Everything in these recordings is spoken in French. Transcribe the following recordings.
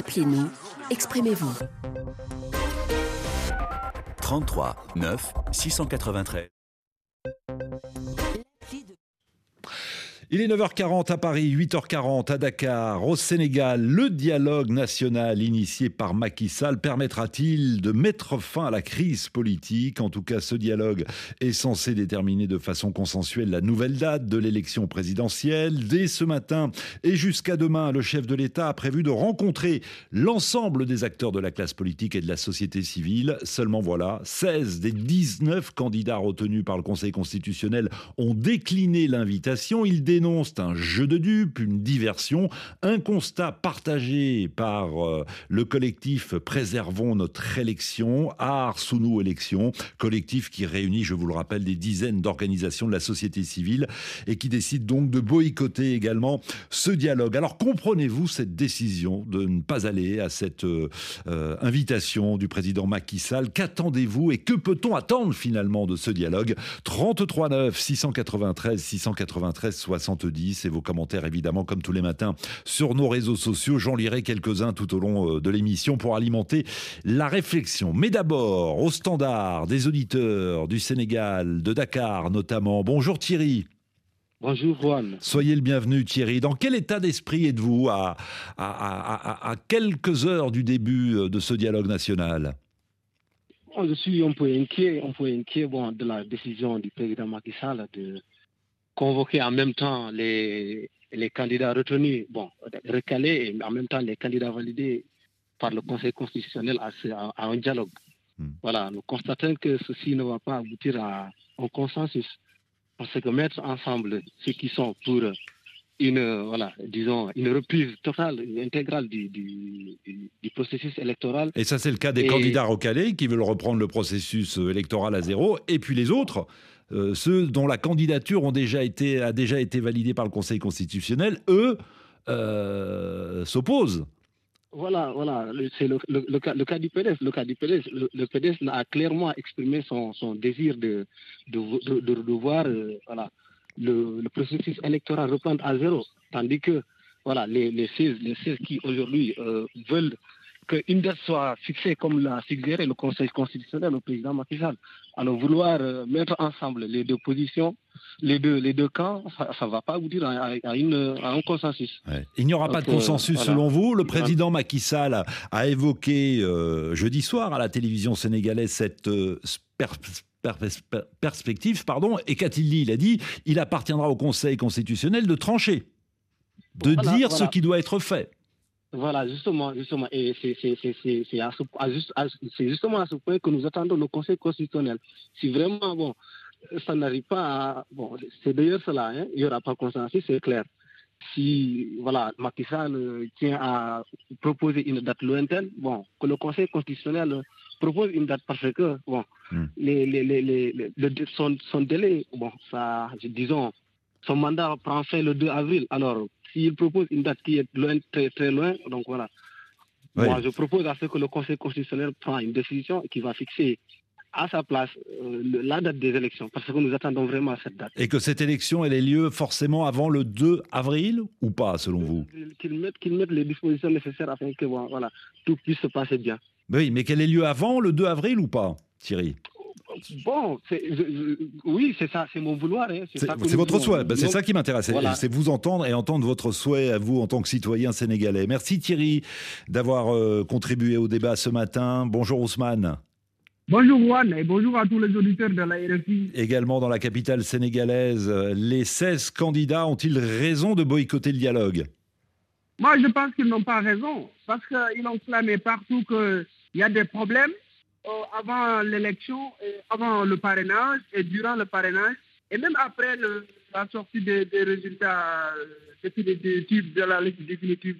Appelez-nous, exprimez-vous. 33 9 693. Il est 9h40 à Paris, 8h40 à Dakar, au Sénégal. Le dialogue national initié par Macky Sall permettra-t-il de mettre fin à la crise politique? En tout cas, ce dialogue est censé déterminer de façon consensuelle la nouvelle date de l'élection présidentielle. Dès ce matin et jusqu'à demain, le chef de l'État a prévu de rencontrer l'ensemble des acteurs de la classe politique et de la société civile. Seulement voilà, 16 des 19 candidats retenus par le Conseil constitutionnel ont décliné l'invitation. Dénonce un jeu de dupes, une diversion, un constat partagé par euh, le collectif Préservons notre élection, Art sous nous élection, collectif qui réunit, je vous le rappelle, des dizaines d'organisations de la société civile et qui décide donc de boycotter également ce dialogue. Alors comprenez-vous cette décision de ne pas aller à cette euh, euh, invitation du président Macky Sall? Qu'attendez-vous et que peut-on attendre finalement de ce dialogue? 33 9 693 693 60 et vos commentaires évidemment comme tous les matins sur nos réseaux sociaux. J'en lirai quelques-uns tout au long euh, de l'émission pour alimenter la réflexion. Mais d'abord, au standard des auditeurs du Sénégal, de Dakar notamment. Bonjour Thierry. Bonjour Juan. Soyez le bienvenu Thierry. Dans quel état d'esprit êtes-vous à, à, quelques heures du début euh, de ce dialogue national? Je suis un peu inquiet, un peu inquiet bon, de la décision du président Macky Sall de convoquer en même temps les, les candidats retenus, bon, recalés, et en même temps les candidats validés par le Conseil constitutionnel à, un dialogue. Hmm. Voilà, nous constatons que ceci ne va pas aboutir à un consensus. Parce que mettre ensemble ceux qui sont pour une, voilà, disons, une reprise totale, intégrale du, du, processus électoral. Et ça, c'est le cas des candidats recalés qui veulent reprendre le processus électoral à zéro, et puis les autres euh, ceux dont la candidature a déjà été validée par le Conseil constitutionnel, eux, euh, s'opposent. Voilà, voilà, c'est le, cas, du PDS. Le cas PDS, a clairement exprimé son, désir de, voir euh, le, processus électoral reprendre à zéro, tandis que voilà, les, les, 16, les qui aujourd'hui veulent qu'une date soit fixée comme l'a suggéré le Conseil constitutionnel, le président Macky Sall. Alors vouloir euh, mettre ensemble les deux positions, les deux, les deux camps, ça ne va pas aboutir à, à, une, un consensus. Il n'y aura pas de consensus euh, selon vous. Le président Macky Sall a, évoqué euh, jeudi soir à la télévision sénégalaise cette perspective. Pardon, et qu'a-t-il dit? Il a dit il appartiendra au Conseil constitutionnel de trancher, de dire ce qui doit être fait. Voilà, justement, justement, et c'est justement à ce point que nous attendons le Conseil constitutionnel. Si vraiment, bon, ça n'arrive pas à... Bon, c'est d'ailleurs cela, hein, il n'y aura pas de consensus, c'est clair. Si, voilà, Macky Sall tient à proposer une date lointaine, bon, que le Conseil constitutionnel propose une date parce que, bon, hmm. les, les, les, son, son, délai, bon, ça, disons, son mandat prend fin le 2 avril. Alors, s'il propose une date qui est loin, très, très loin, donc voilà. Moi, je propose à ce que le Conseil constitutionnel prenne une décision qui va fixer à sa place euh, la date des élections, parce que nous attendons vraiment cette date. Et que cette élection, elle ait lieu forcément avant le 2 avril ou pas, selon vous? Qu'ils mettent, mettent, les dispositions nécessaires afin que voilà, tout puisse se passer bien. Oui, mais qu'elle ait lieu avant le 2 avril ou pas, Thierry? Bon, oui, c'est ça, c'est mon vouloir. Hein, c'est votre souhait, ben, c'est ça qui m'intéresse. C'est vous entendre et entendre votre souhait à vous en tant que citoyen sénégalais. Merci Thierry d'avoir euh, contribué au débat ce matin. Bonjour Ousmane. Bonjour Juan et bonjour à tous les auditeurs de la RFI. Également dans la capitale sénégalaise, les 16 candidats ont-ils raison de boycotter le dialogue? Moi, je pense qu'ils n'ont pas raison parce qu'ils ont clamé partout qu'il y a des problèmes avant l'élection, avant le parrainage et durant le parrainage, et même après la sortie des, résultats euh, de la liste définitive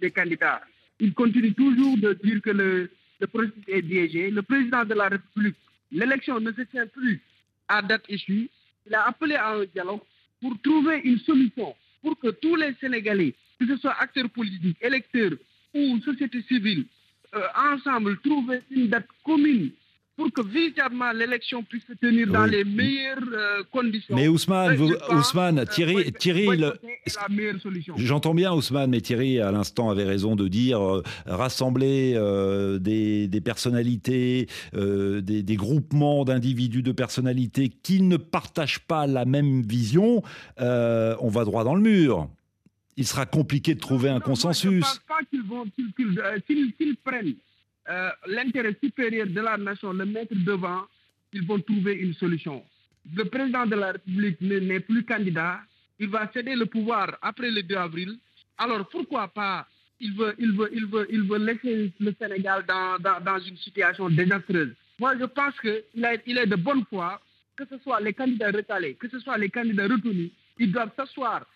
des, candidats. Il continue toujours de dire que le, le processus est biaisé. Le président de la République, l'élection ne se tient plus à date issue. Il a appelé à un dialogue pour trouver une solution pour que tous les Sénégalais, que ce soit acteurs politiques, électeurs ou société civile, euh, ensemble trouver une date commune pour que véritablement l'élection puisse se tenir dans les meilleures euh, conditions. Mais Ousmane, euh, vous- euh, Thierry, Thierry. J'entends bien Ousmane, mais Thierry à l'instant avait raison de dire euh, rassembler des, des personnalités, des, des groupements d'individus de personnalités qui ne partagent pas la même vision, on va droit dans le mur. Il sera compliqué de trouver un moi, Je ne consensus. pense pas qu'ils vont, qu'ils- qu'ils, euh, s'ils- s'ils prennent euh, l'intérêt supérieur de la nation, le mettre devant, ils vont trouver une solution. Le président de la République ne- n'est plus candidat, il va céder le pouvoir après le 2 avril. Alors pourquoi pas? Il veut, il veut, il veut, il veut laisser le Sénégal dans, dans, dans une situation désastreuse. Moi, je pense qu'il est, il est de bonne foi, que ce soit les candidats recalés, que ce soit les candidats retenus, ils doivent s'asseoir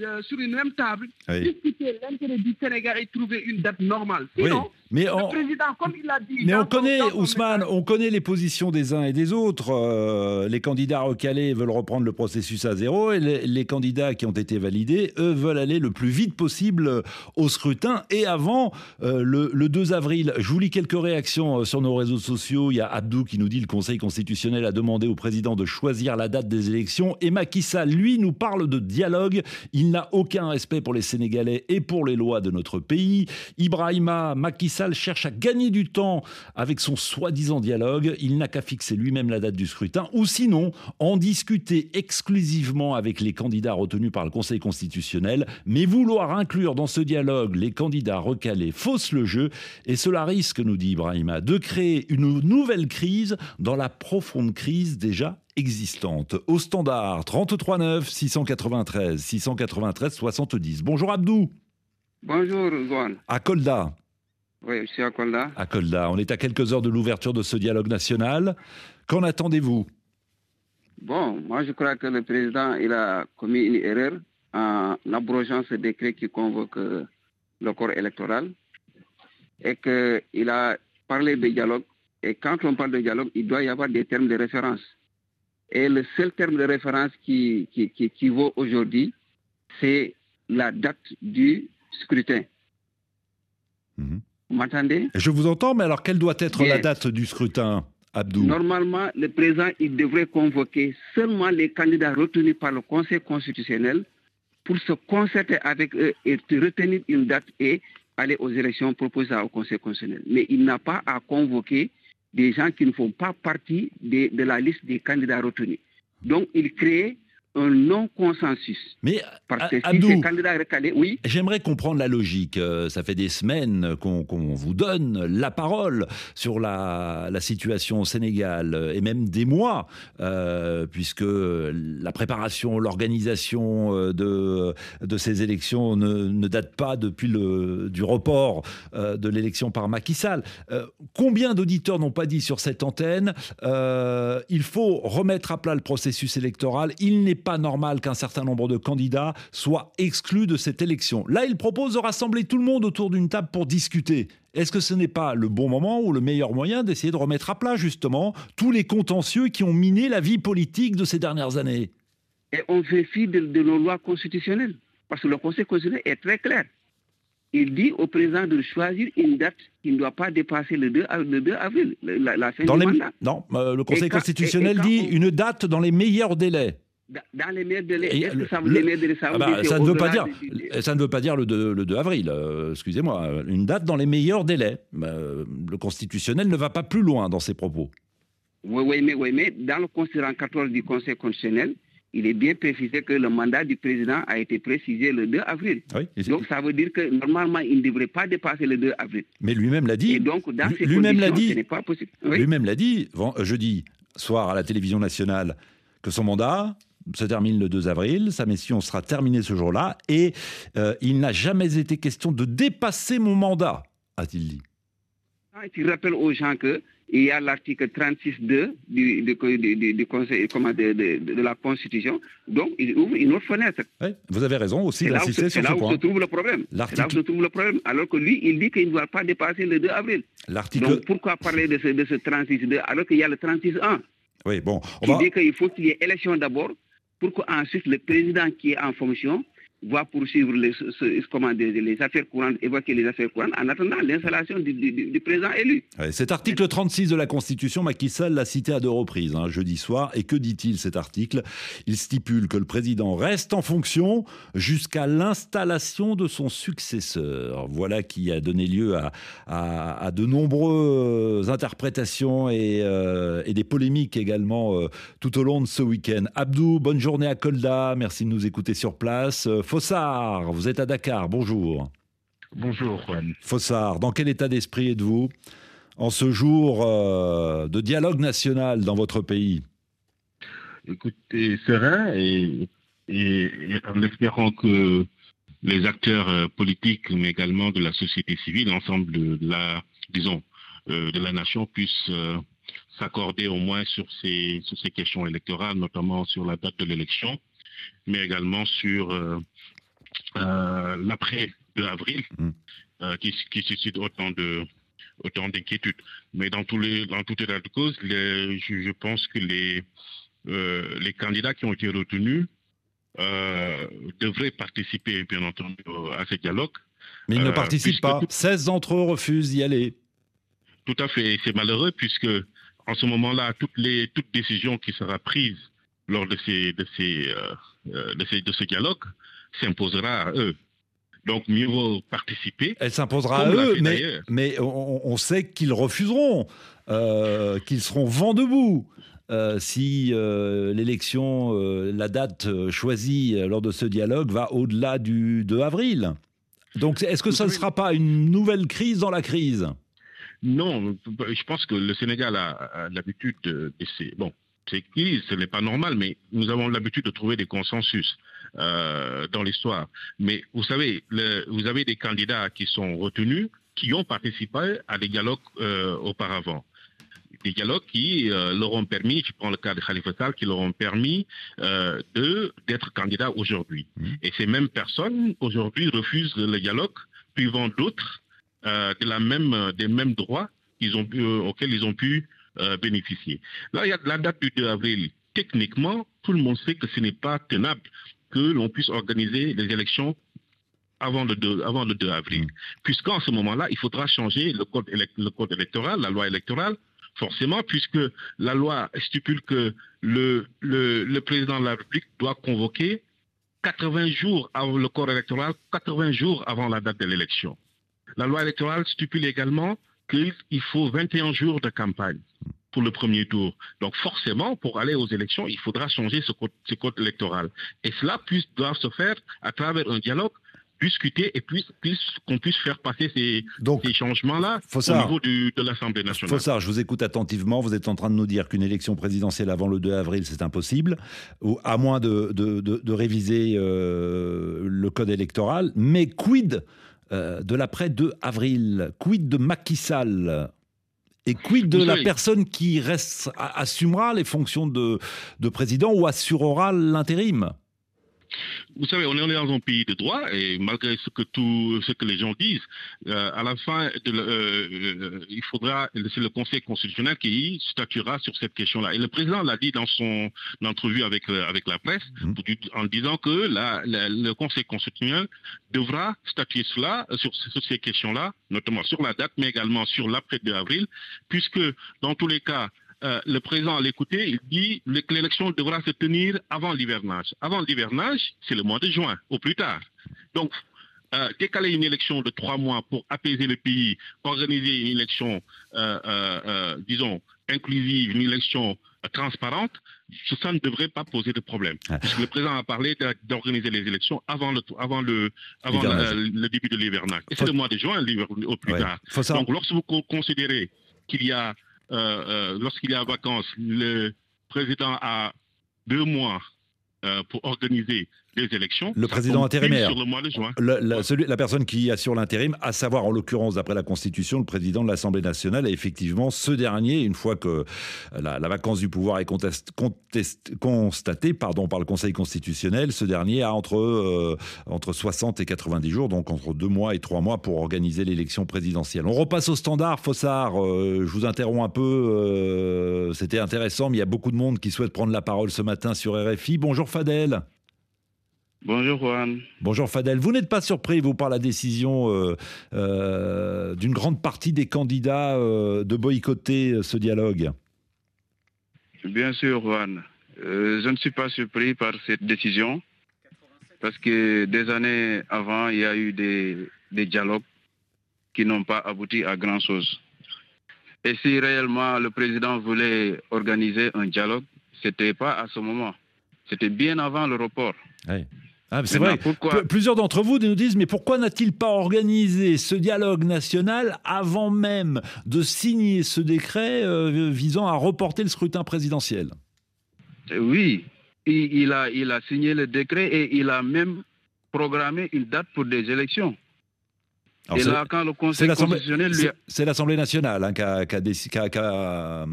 euh, sur une même table, Oui. discuter l'intérêt du Sénégal et trouver une date normale. Oui, Sinon, mais le on, président, comme il l'a dit... Mais on connaît, Ousmane, on connaît les positions des uns et des autres. Euh, les candidats recalés veulent reprendre le processus à zéro et les, les candidats qui ont été validés, eux, veulent aller le plus vite possible au scrutin et avant euh, le, le 2 avril. Je vous lis quelques réactions sur nos réseaux sociaux. Il y a Abdou qui nous dit le Conseil constitutionnel a demandé au président de choisir la date des élections et Macky Sall, lui, nous parle de dialogue. Il n'a aucun respect pour les Sénégalais et pour les lois de notre pays. Ibrahima Macky Sall cherche à gagner du temps avec son soi-disant dialogue. Il n'a qu'à fixer lui-même la date du scrutin ou sinon en discuter exclusivement avec les candidats retenus par le Conseil constitutionnel. Mais vouloir inclure dans ce dialogue les candidats recalés fausse le jeu et cela risque, nous dit Ibrahima, de créer une nouvelle crise dans la profonde crise déjà existante. Au standard 33 9 693 693 70. Bonjour Abdou, Bonjour, Zouane. à Kolda. Oui, je suis à Kolda. à Kolda. On est à quelques heures de l'ouverture de ce dialogue national. Qu'en attendez-vous? Bon, moi, je crois que le président, il a commis une erreur en abrogeant ce décret qui convoque euh, le corps électoral et qu'il a parlé de dialogue. Et quand on parle de dialogue, il doit y avoir des termes de référence. Et le seul terme de référence qui, qui, qui, qui vaut aujourd'hui, c'est la date du scrutin. Mhm. Vous m'entendez? Je vous entends, mais alors quelle doit être la date du scrutin, Abdou? Normalement, le président, il devrait convoquer seulement les candidats retenus par le Conseil constitutionnel pour se concerter avec eux et retenir une date et aller aux élections proposées au Conseil constitutionnel. Mais il n'a pas à convoquer des gens qui ne font pas partie de, la liste des candidats retenus. Donc, il crée un non-consensus. Mais Parce que si Abdou, ces candidats recalés, oui, J'aimerais comprendre la logique. Euh, Ça fait des semaines qu'on vous donne la parole sur la, la situation au Sénégal, euh, et même des mois, euh, puisque la préparation, l'organisation de, de ces élections ne, ne date pas depuis le, du report de l'élection par Macky Sall. Euh, combien d'auditeurs n'ont pas dit sur cette antenne euh, il faut remettre à plat le processus électoral, il n'est pas normal qu'un certain nombre de candidats soient exclus de cette élection. Là, il propose de rassembler tout le monde autour d'une table pour discuter. Est-ce que ce n'est pas le bon moment ou le meilleur moyen d'essayer de remettre à plat justement tous les contentieux qui ont miné la vie politique de ces dernières années? Et on fait fi de, de nos lois constitutionnelles. Parce que le Conseil constitutionnel est très clair. Il dit au président de choisir une date qui ne doit pas dépasser le 2, av- le 2 avril, la, la fin Dans du les... mandat. Non, euh, le Conseil Et constitutionnel et- et quand dit on- une date dans les meilleurs délais. Dans les meilleurs délais. Et Est-ce le- ça le- Ah bah, ça, ne veut pas dire, ça ne veut pas dire le 2, le 2 avril, euh, excusez-moi, une date dans les meilleurs délais. Euh, le constitutionnel ne va pas plus loin dans ses propos. Oui, oui, mais, oui, mais dans le considérant 14 du Conseil constitutionnel, il est bien précisé que le mandat du président a été précisé le 2 avril. Oui, et- Donc ça veut dire que normalement, il ne devrait pas dépasser le 2 avril. mais lui-même l'a Et dit. donc, dans lui- ces lui-même l'a dit. ce n'est pas possible. Oui. Lui-même l'a dit jeudi soir à la télévision nationale que son mandat se termine le 2 avril, sa mission sera terminée ce jour-là et euh, il n'a jamais été question de dépasser mon mandat, a-t-il dit. Ah, Tu rappelles aux gens que il y a l'article 36.2 du, du, du- Conseil comment, de, de- de la Constitution. Donc, il ouvre une autre fenêtre. Oui, vous avez raison aussi d'insister sur c'est ce là où point. se trouve le problème. C'est là où se trouve le problème. Alors que lui, il dit qu'il ne doit pas dépasser le 2 avril. L'article. Donc, pourquoi parler de ce, de ce 36.2 alors qu'il y a le 36.1 Oui, bon, on qui va. dit qu'il faut qu'il y ait élection d'abord pour qu'ensuite le président qui est en fonction va poursuivre les, comment les affaires courantes, évoquer les affaires courantes en attendant l'installation du, président élu. cet article 36 de la Constitution, Macky Sall l'a cité à deux reprises, hein, jeudi soir. Et que dit-il cet article? Il stipule que le président reste en fonction jusqu'à l'installation de son successeur. Voilà qui a donné lieu à, de nombreuses interprétations et, euh, des polémiques également euh, tout au long de ce week-end. Abdou, bonne journée à Kolda. Merci de nous écouter sur place. Euh, Fossard, vous êtes à Dakar, bonjour. Bonjour Juan. Fossard, dans quel état d'esprit êtes-vous en ce jour euh, de dialogue national dans votre pays? Écoutez, serein et, en espérant que les acteurs euh, politiques, mais également de la société civile, l'ensemble de la, disons, de la nation puissent s'accorder au moins sur ces, sur ces questions électorales, notamment sur la date de l'élection, mais également sur euh, l'après de avril, mm. euh, qui, suscite autant de autant d'inquiétudes. Mais dans tous les dans tout état de cause, je, pense que les euh, les candidats qui ont été retenus devraient participer, bien entendu, à ce dialogue. Mais ils ne participent pas. 16 d'entre eux refusent d'y aller. Tout à fait. C'est malheureux puisque en ce moment-là, toutes les toutes décisions qui sera prise lors de ces de ces de ces de ce dialogue s'imposera à eux. Donc, mieux vaut participer. Elle s'imposera à eux, mais, mais on, sait qu'ils refuseront, euh, qu'ils seront vent debout. Euh, si euh, l'élection, la date choisie lors de ce dialogue va au-delà du 2 avril. Donc, est-ce que ça ne sera pas une nouvelle crise dans la crise? Non, je pense que le Sénégal a, l'habitude de, de Bon, ce n'est pas normal, mais nous avons l'habitude de trouver des consensus euh, dans l'histoire. Mais vous savez, vous avez des candidats qui sont retenus, qui ont participé à des dialogues euh, auparavant. Des dialogues qui euh, leur ont permis, je prends le cas de Khalifa Sall, qui leur ont permis de d'être candidats aujourd'hui. Mmh. Et ces mêmes personnes, aujourd'hui, refusent le dialogue, privant d'autres de la même, des mêmes droits ont auxquels ils ont pu euh, bénéficier. Là, il y a la date du 2 avril. Techniquement, tout le monde sait que ce n'est pas tenable que l'on puisse organiser les élections avant le 2, avant le 2 avril. Mm. Puisqu'en ce moment-là, il faudra changer le code, le code électoral, la loi électorale, forcément, puisque la loi stipule que le, le, le, président de la République doit convoquer 80 jours avant le corps électoral, 80 jours avant la date de l'élection. La loi électorale stipule également qu'il faut 21 jours de campagne pour le premier tour. Donc forcément, pour aller aux élections, il faudra changer ce code, électoral. Et cela puisse, doit se faire à travers un dialogue discuter et puis, qu'on puisse faire passer ces, ces changements-là au niveau de l'Assemblée nationale. Fossard, je vous écoute attentivement. Vous êtes en train de nous dire qu'une élection présidentielle avant le 2 avril, c'est impossible, ou à moins de, de, de, réviser euh, le code électoral. Mais quid euh, de l'après-2 avril. Quid de Macky Sall et quid de la personne qui reste, assumera les fonctions de président ou assurera l'intérim? Vous savez, on est dans un pays de droit et malgré ce que tout, ce que les gens disent, euh, à la fin, de euh, euh, il faudra, c'est le Conseil constitutionnel qui statuera sur cette question-là. Et le président l'a dit dans son entrevue avec avec la presse, mmh. en disant que la, le Conseil constitutionnel devra statuer cela sur, sur ces questions-là, notamment sur la date, mais également sur l'après 2 avril, puisque dans tous les cas, euh, le président à l'écouter, il dit que l'élection devra se tenir avant l'hivernage. Avant l'hivernage, c'est le mois de juin, au plus tard. Donc, euh, décaler une élection de trois mois pour apaiser le pays, organiser une élection, euh, disons, inclusive, une élection transparente, ça ne devrait pas poser de problème. Puisque le président a parlé d'organiser les élections avant le, avant le, avant le, début de l'hivernage. Et c'est le mois de juin au plus tard. Donc, lorsque vous considérez qu'il y a lorsqu'il est en vacances, le président a deux mois euh, pour organiser les élections. Le président intérimaire. Sur le mois de juin. la personne qui assure l'intérim, à savoir en l'occurrence d'après la Constitution, le président de l'Assemblée nationale. Et effectivement, ce dernier, une fois que la, vacance du pouvoir est contest, constatée pardon, par le Conseil constitutionnel, ce dernier a entre, euh, entre 60 et 90 jours, donc entre deux mois et trois mois pour organiser l'élection présidentielle. On repasse au standard, Fossard. Euh, je vous interromps un peu. Euh, c'était intéressant, mais il y a beaucoup de monde qui souhaite prendre la parole ce matin sur RFI. Bonjour Fadel. Bonjour Juan. Bonjour Fadel. Vous n'êtes pas surpris, vous, par la décision euh, euh, d'une grande partie des candidats euh, de boycotter ce dialogue? Bien sûr, Juan. je ne suis pas surpris par cette décision parce que des années avant, il y a eu des, des dialogues qui n'ont pas abouti à grand-chose. Et si réellement le président voulait organiser un dialogue, ce n'était pas à ce moment. C'était bien avant le report. Ah, c'est vrai. Plusieurs d'entre vous nous disent mais pourquoi n'a-t-il pas organisé ce dialogue national avant même de signer ce décret euh, visant à reporter le scrutin présidentiel? Oui, il, a, il a signé le décret et il a même programmé une date pour des élections. et là, quand le Conseil constitutionnel lui C'est l'Assemblée nationale hein, qui, a, euh,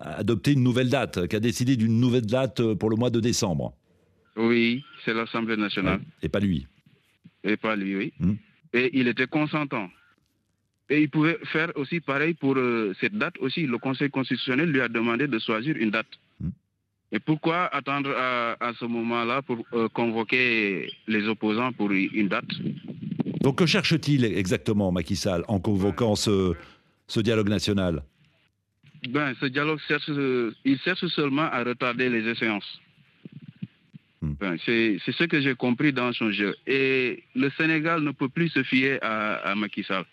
adopté une nouvelle date, qui a décidé d'une nouvelle date euh, pour le mois de décembre. Oui, c'est l'Assemblée nationale. Et pas lui. Et pas lui, oui. Hmm. Et il était consentant. Et il pouvait faire aussi pareil pour euh, cette date aussi. Le Conseil constitutionnel lui a demandé de choisir une date. Hmm. Et pourquoi attendre à, ce moment-là pour euh, convoquer les opposants pour une date? Donc que cherche-t-il exactement, Macky Sall, en convoquant ce, ce dialogue national? Ben, Ce dialogue cherche, il cherche seulement à retarder les échéances. Hmm. C'est ce que j'ai compris dans son jeu. Et le Sénégal ne peut plus se fier à, Macky Sall.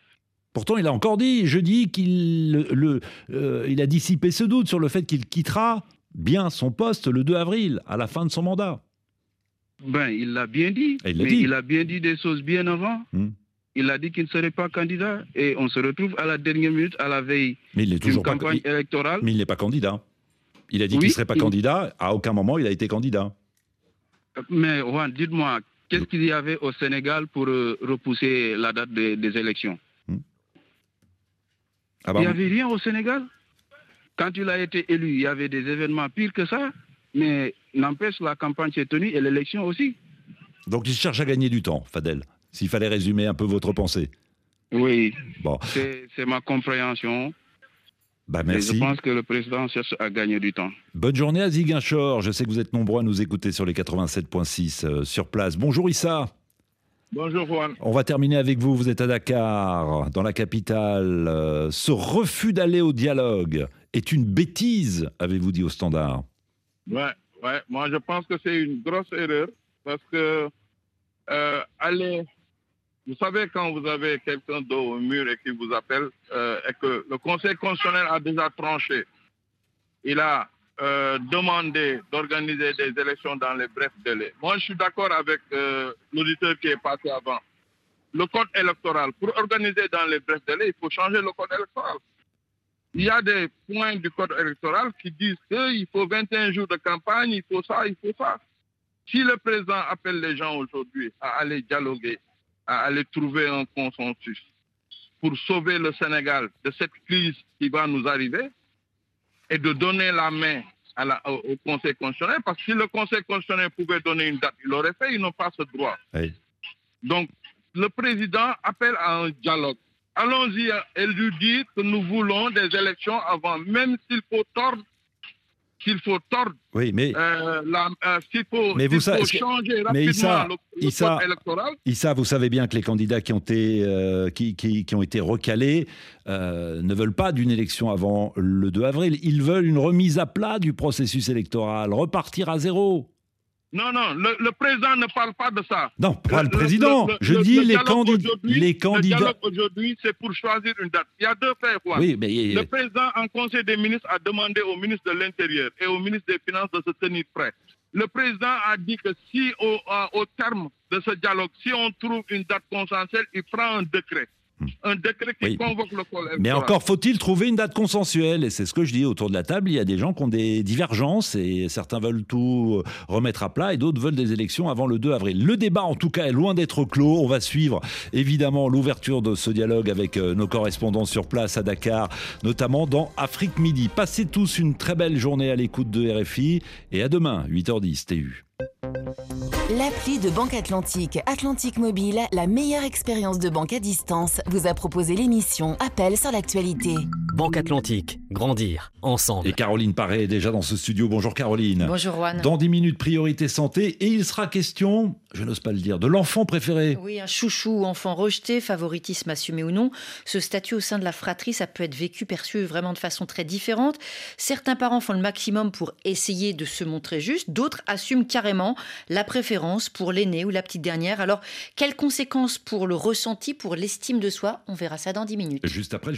Pourtant, il a encore dit jeudi qu'il le, euh, il a dissipé ce doute sur le fait qu'il quittera bien son poste le 2 avril, à la fin de son mandat. Ben, il l'a bien dit. Il mais il a bien dit des choses bien avant. Hmm. Il a dit qu'il ne serait pas candidat. Et on se retrouve à la dernière minute, à la veille d'une campagne électorale. Mais il n'est pas candidat. Il a dit qu'il ne serait pas candidat. À aucun moment, il a été candidat. Mais Juan, dites-moi, qu'est-ce qu'il y avait au Sénégal pour euh, repousser la date des, élections hmm. ah Il n'y avait rien au Sénégal. Quand il a été élu, il y avait des événements pires que ça, mais n'empêche, la campagne s'est tenue et l'élection aussi. Donc il cherche à gagner du temps, Fadel, s'il fallait résumer un peu votre pensée. Oui, bon. c'est ma compréhension. Bah, merci. je pense que le président cherche à gagner du temps. Bonne journée à Ziguinchor. Je sais que vous êtes nombreux à nous écouter sur les 87.6 euh, sur place. Bonjour Issa. Bonjour Juan. On va terminer avec vous. Vous êtes à Dakar, dans la capitale. Euh, ce refus d'aller au dialogue est une bêtise, avez-vous dit au standard? Ouais, ouais. Moi, je pense que c'est une grosse erreur parce que euh, aller vous savez, quand vous avez quelqu'un dos au mur et qui vous appelle, euh, et que le Conseil constitutionnel a déjà tranché, il a euh, demandé d'organiser des élections dans les brefs délais. Moi, je suis d'accord avec euh, l'auditeur qui est passé avant. Le code électoral, pour organiser dans les brefs délais, il faut changer le code électoral. Il y a des points du code électoral qui disent qu'il faut 21 jours de campagne, il faut ça, il faut ça. Si le président appelle les gens aujourd'hui à aller dialoguer, à aller trouver un consensus pour sauver le Sénégal de cette crise qui va nous arriver et de donner la main à la, au, Conseil constitutionnel, parce que si le Conseil constitutionnel pouvait donner une date, il l'aurait fait, ils n'ont pas ce droit. Donc, le président appelle à un dialogue. Allons-y et lui dire que nous voulons des élections avant, même s'il faut tordre qu'il faut tordre. Oui, mais. Euh, euh, faut, mais vous changer rapidement Issa, le, code électoral. Issa, vous savez bien que les candidats qui ont été, euh, qui, qui, qui, ont été recalés ne veulent pas d'une élection avant le 2 avril. Ils veulent une remise à plat du processus électoral, repartir à zéro. Non, non, le, président ne parle pas de ça. Non, pas le, président. Je dis les, candidats. les candidats. Le dialogue aujourd'hui, c'est pour choisir une date. Il y a deux faits, quoi. Oui, mais... Le président, en Conseil des ministres, a demandé au ministre de l'Intérieur et au ministre des Finances de se tenir prêt. Le président a dit que si, au, au terme de ce dialogue, si on trouve une date consensuelle, il prend un décret un décret qui convoque le Mais encore faut-il trouver une date consensuelle, et c'est ce que je dis autour de la table, il y a des gens qui ont des divergences, et certains veulent tout remettre à plat, et d'autres veulent des élections avant le 2 avril. Le débat, en tout cas, est loin d'être clos. On va suivre, évidemment, l'ouverture de ce dialogue avec euh, nos correspondants sur place à Dakar, notamment dans Afrique Midi. Passez tous une très belle journée à l'écoute de RFI, et à demain, 8h10, TU. L'appli de Banque Atlantique, Atlantique Mobile, la meilleure expérience de banque à distance, vous a proposé l'émission Appel sur l'actualité. Banque Atlantique, grandir ensemble. Et Caroline Paré est déjà dans ce studio. Bonjour Caroline. Bonjour Juan. Dans 10 minutes, priorité santé. Et il sera question, je n'ose pas le dire, de l'enfant préféré. Oui, un chouchou ou enfant rejeté, favoritisme assumé ou non. Ce statut au sein de la fratrie, ça peut être vécu, perçu vraiment de façon très différente. Certains parents font le maximum pour essayer de se montrer juste. D'autres assument carrément la préférence pour l'aîné ou la petite dernière. Alors, quelles conséquences pour le ressenti, pour l'estime de soi? On verra ça dans 10 minutes. Juste après le